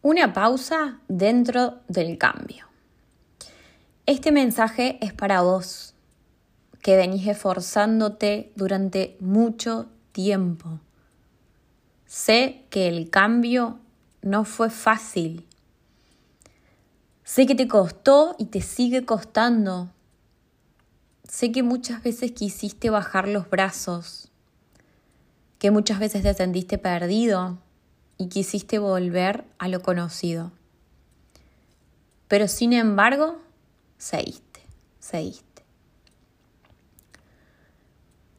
Una pausa dentro del cambio. Este mensaje es para vos, que venís esforzándote durante mucho tiempo. Sé que el cambio no fue fácil. Sé que te costó y te sigue costando. Sé que muchas veces quisiste bajar los brazos, que muchas veces te sentiste perdido y quisiste volver a lo conocido. Pero sin embargo, seguiste, seguiste.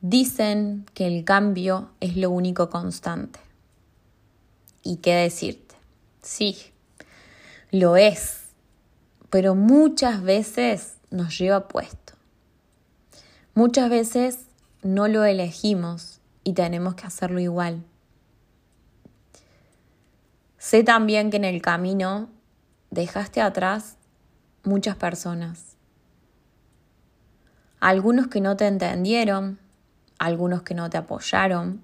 Dicen que el cambio es lo único constante. ¿Y qué decirte? Sí, lo es, pero muchas veces nos lleva puesto. Muchas veces no lo elegimos y tenemos que hacerlo igual. Sé también que en el camino dejaste atrás muchas personas. Algunos que no te entendieron, algunos que no te apoyaron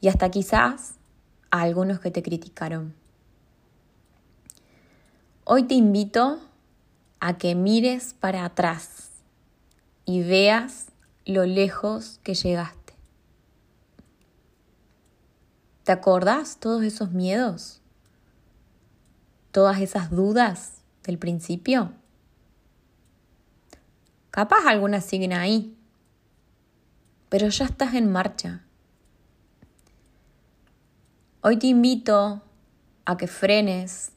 y hasta quizás algunos que te criticaron. Hoy te invito a que mires para atrás y veas lo lejos que llegaste. ¿Te acordás todos esos miedos? Todas esas dudas del principio? Capaz algunas siguen ahí, pero ya estás en marcha. Hoy te invito a que frenes,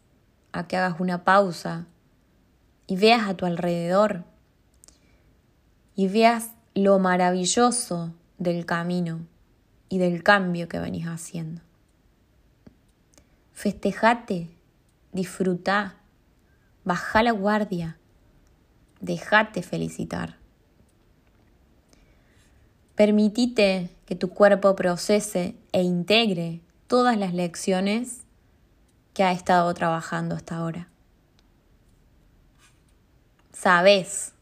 a que hagas una pausa y veas a tu alrededor y veas lo maravilloso del camino y del cambio que venís haciendo. Festejate disfruta, baja la guardia, déjate felicitar. Permitite que tu cuerpo procese e integre todas las lecciones que ha estado trabajando hasta ahora. Sabes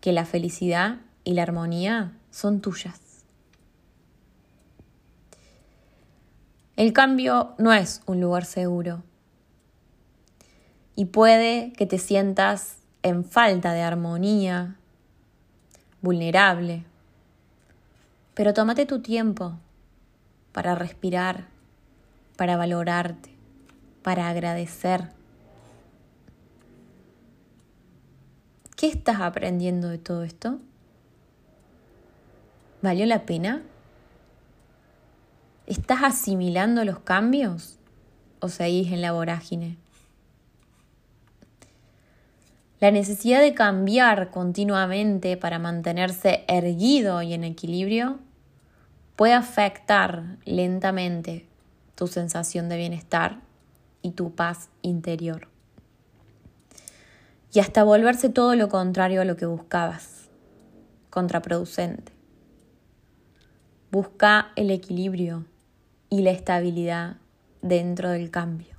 que la felicidad y la armonía son tuyas. El cambio no es un lugar seguro y puede que te sientas en falta de armonía, vulnerable, pero tómate tu tiempo para respirar, para valorarte, para agradecer. ¿Qué estás aprendiendo de todo esto? ¿Valió la pena? ¿Estás asimilando los cambios o seguís en la vorágine? La necesidad de cambiar continuamente para mantenerse erguido y en equilibrio puede afectar lentamente tu sensación de bienestar y tu paz interior. Y hasta volverse todo lo contrario a lo que buscabas, contraproducente. Busca el equilibrio y la estabilidad dentro del cambio.